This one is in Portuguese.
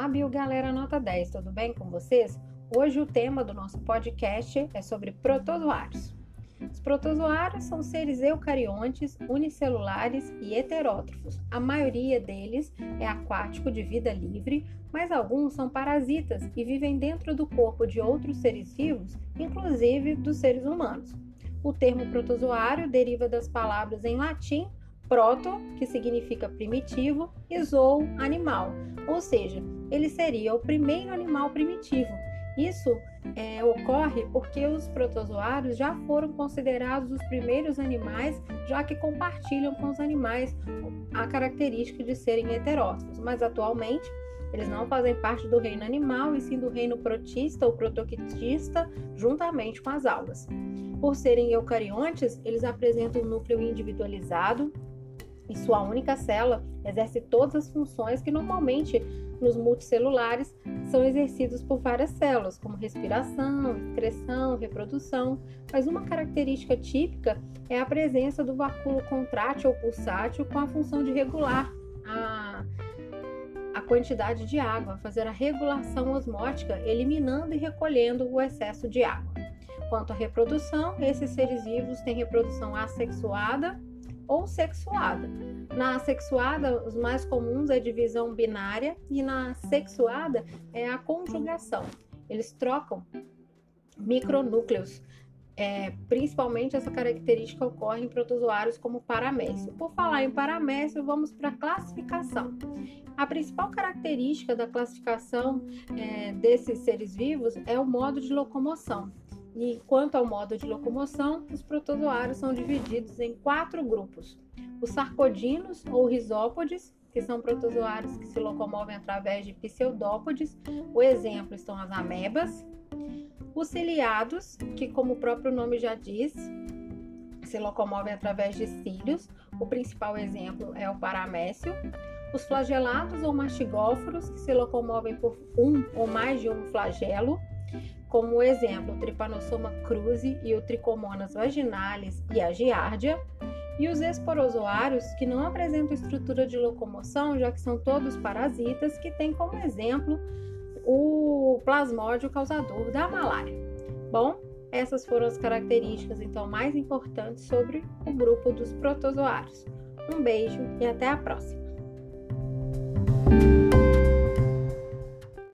Olá, Bio Galera Nota 10, tudo bem com vocês? Hoje o tema do nosso podcast é sobre protozoários. Os protozoários são seres eucariontes, unicelulares e heterótrofos. A maioria deles é aquático de vida livre, mas alguns são parasitas e vivem dentro do corpo de outros seres vivos, inclusive dos seres humanos. O termo protozoário deriva das palavras em latim proto, que significa primitivo, e zoo, animal, ou seja, ele seria o primeiro animal primitivo. Isso é, ocorre porque os protozoários já foram considerados os primeiros animais, já que compartilham com os animais a característica de serem heterótrofos, mas atualmente eles não fazem parte do reino animal e sim do reino protista ou protoquitista, juntamente com as algas. Por serem eucariontes, eles apresentam um núcleo individualizado, e sua única célula exerce todas as funções que normalmente nos multicelulares são exercidas por várias células, como respiração, excreção, reprodução. Mas uma característica típica é a presença do vacúolo contrátil ou pulsátil com a função de regular a, a quantidade de água, fazer a regulação osmótica, eliminando e recolhendo o excesso de água. Quanto à reprodução, esses seres vivos têm reprodução assexuada ou sexuada. Na sexuada, os mais comuns é a divisão binária e na sexuada é a conjugação. Eles trocam micronúcleos. É, principalmente essa característica ocorre em protozoários como paramécio. Por falar em paramécio, vamos para a classificação. A principal característica da classificação é, desses seres vivos é o modo de locomoção. E quanto ao modo de locomoção, os protozoários são divididos em quatro grupos: os sarcodinos ou risópodes, que são protozoários que se locomovem através de pseudópodes. O exemplo estão as amebas. Os ciliados, que como o próprio nome já diz, se locomovem através de cílios. O principal exemplo é o paramécio. Os flagelados ou mastigóforos, que se locomovem por um ou mais de um flagelo como exemplo o Trypanosoma cruzi e o Trichomonas vaginalis e a giardia, e os esporozoários que não apresentam estrutura de locomoção, já que são todos parasitas, que têm como exemplo o plasmódio causador da malária. Bom, essas foram as características então mais importantes sobre o grupo dos protozoários. Um beijo e até a próxima!